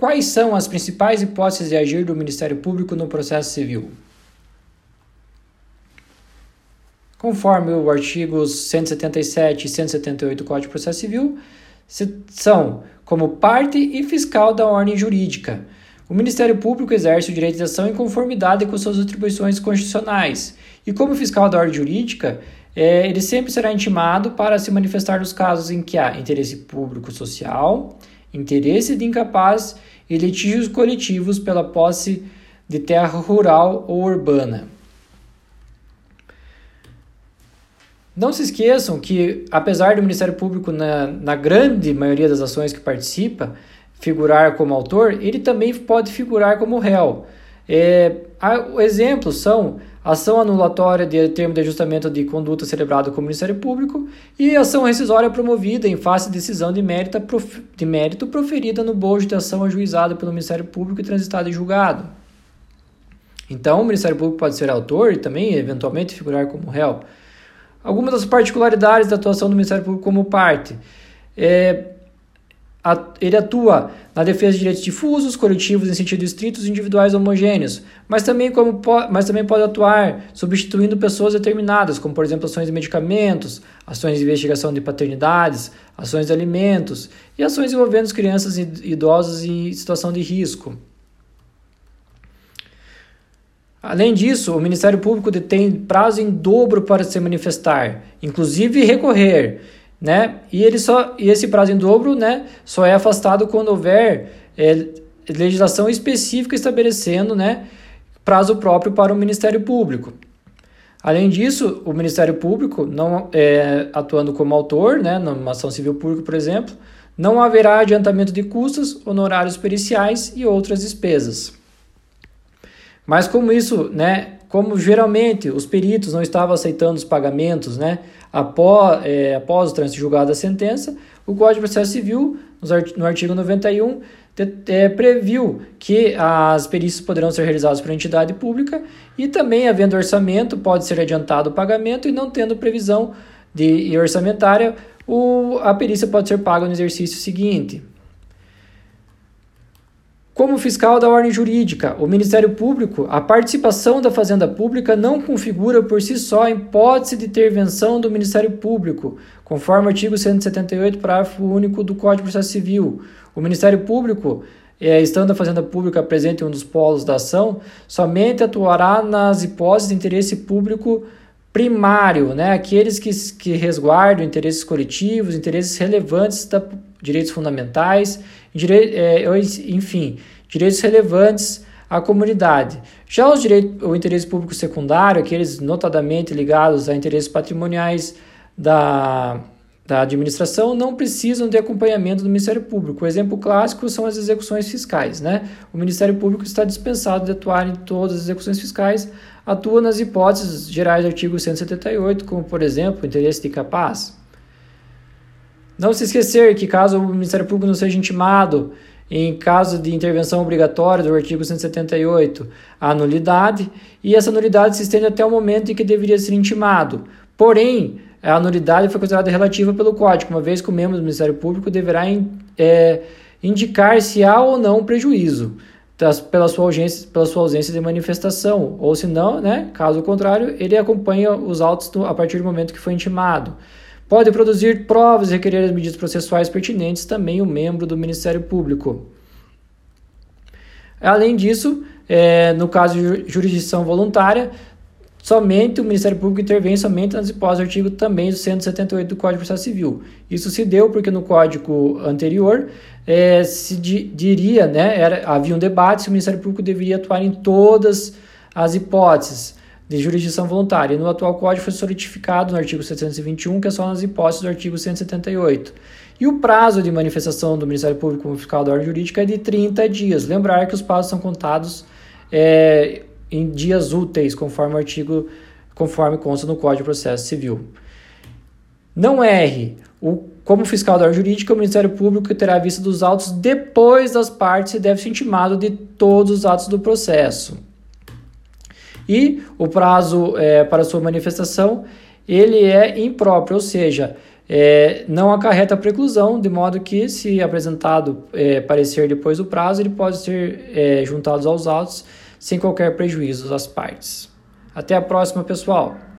Quais são as principais hipóteses de agir do Ministério Público no processo civil? Conforme o artigos 177 e 178 do Código de Processo Civil, são como parte e fiscal da ordem jurídica. O Ministério Público exerce o direito de ação em conformidade com suas atribuições constitucionais. E como fiscal da ordem jurídica, é, ele sempre será intimado para se manifestar nos casos em que há interesse público social, interesse de incapaz e litígios coletivos pela posse de terra rural ou urbana. Não se esqueçam que, apesar do Ministério Público, na, na grande maioria das ações que participa, figurar como autor, ele também pode figurar como réu. É, exemplos são ação anulatória de termo de ajustamento de conduta celebrado com o Ministério Público e ação rescisória promovida em face de decisão de mérito, de mérito proferida no bojo de ação ajuizada pelo Ministério Público e transitada em julgado. Então, o Ministério Público pode ser autor e também, eventualmente, figurar como réu. Algumas das particularidades da atuação do Ministério Público como parte. É, ele atua na defesa de direitos difusos, coletivos em sentido estrito, individuais homogêneos, mas também, como mas também pode atuar substituindo pessoas determinadas, como por exemplo ações de medicamentos, ações de investigação de paternidades, ações de alimentos e ações envolvendo crianças e idosos em situação de risco. Além disso, o Ministério Público detém prazo em dobro para se manifestar, inclusive recorrer né? E ele só e esse prazo em dobro, né, só é afastado quando houver é, legislação específica estabelecendo, né, prazo próprio para o Ministério Público. Além disso, o Ministério Público, não é, atuando como autor, né, numa ação civil pública, por exemplo, não haverá adiantamento de custos, honorários periciais e outras despesas. Mas como isso, né, como geralmente os peritos não estavam aceitando os pagamentos, né, após, é, após o trânsito julgado da sentença, o Código de Processo Civil, no artigo 91, é, previu que as perícias poderão ser realizadas por entidade pública e também, havendo orçamento, pode ser adiantado o pagamento e não tendo previsão de orçamentária, o, a perícia pode ser paga no exercício seguinte. Como fiscal da ordem jurídica, o Ministério Público, a participação da Fazenda Pública não configura por si só a hipótese de intervenção do Ministério Público, conforme o artigo 178, parágrafo único do Código de Processo Civil. O Ministério Público, é, estando a Fazenda Pública presente em um dos polos da ação, somente atuará nas hipóteses de interesse público primário, né? aqueles que, que resguardam interesses coletivos, interesses relevantes da direitos fundamentais, direi é, enfim, direitos relevantes à comunidade. Já os direitos, o interesse público secundário, aqueles notadamente ligados a interesses patrimoniais da, da administração, não precisam de acompanhamento do Ministério Público. O exemplo clássico são as execuções fiscais. Né? O Ministério Público está dispensado de atuar em todas as execuções fiscais, atua nas hipóteses gerais do artigo 178, como, por exemplo, o interesse de capaz. Não se esquecer que caso o Ministério Público não seja intimado em caso de intervenção obrigatória do artigo 178, a nulidade, e essa nulidade se estende até o momento em que deveria ser intimado. Porém, a nulidade foi considerada relativa pelo Código, uma vez que o membro do Ministério Público deverá é, indicar se há ou não prejuízo pela, sua ausência, pela sua ausência de manifestação, ou se não, né, caso contrário, ele acompanha os autos do, a partir do momento que foi intimado. Pode produzir provas e requerer as medidas processuais pertinentes também o membro do Ministério Público. Além disso, é, no caso de jurisdição voluntária, somente o Ministério Público intervém somente nas hipóteses do artigo também do 178 do Código de Processo Civil. Isso se deu porque no código anterior é, se di, diria, né, era, havia um debate se o Ministério Público deveria atuar em todas as hipóteses de jurisdição voluntária. No atual Código foi solidificado no artigo 721, que é só nas hipóteses do artigo 178. E o prazo de manifestação do Ministério Público como fiscal da ordem jurídica é de 30 dias. Lembrar que os prazos são contados é, em dias úteis, conforme o artigo, conforme consta no Código de Processo Civil. Não erre. O, como fiscal da ordem jurídica, o Ministério Público terá vista dos autos depois das partes e deve ser intimado de todos os atos do processo. E o prazo é, para sua manifestação ele é impróprio, ou seja, é, não acarreta preclusão, de modo que, se apresentado é, parecer depois do prazo, ele pode ser é, juntado aos autos sem qualquer prejuízo às partes. Até a próxima, pessoal!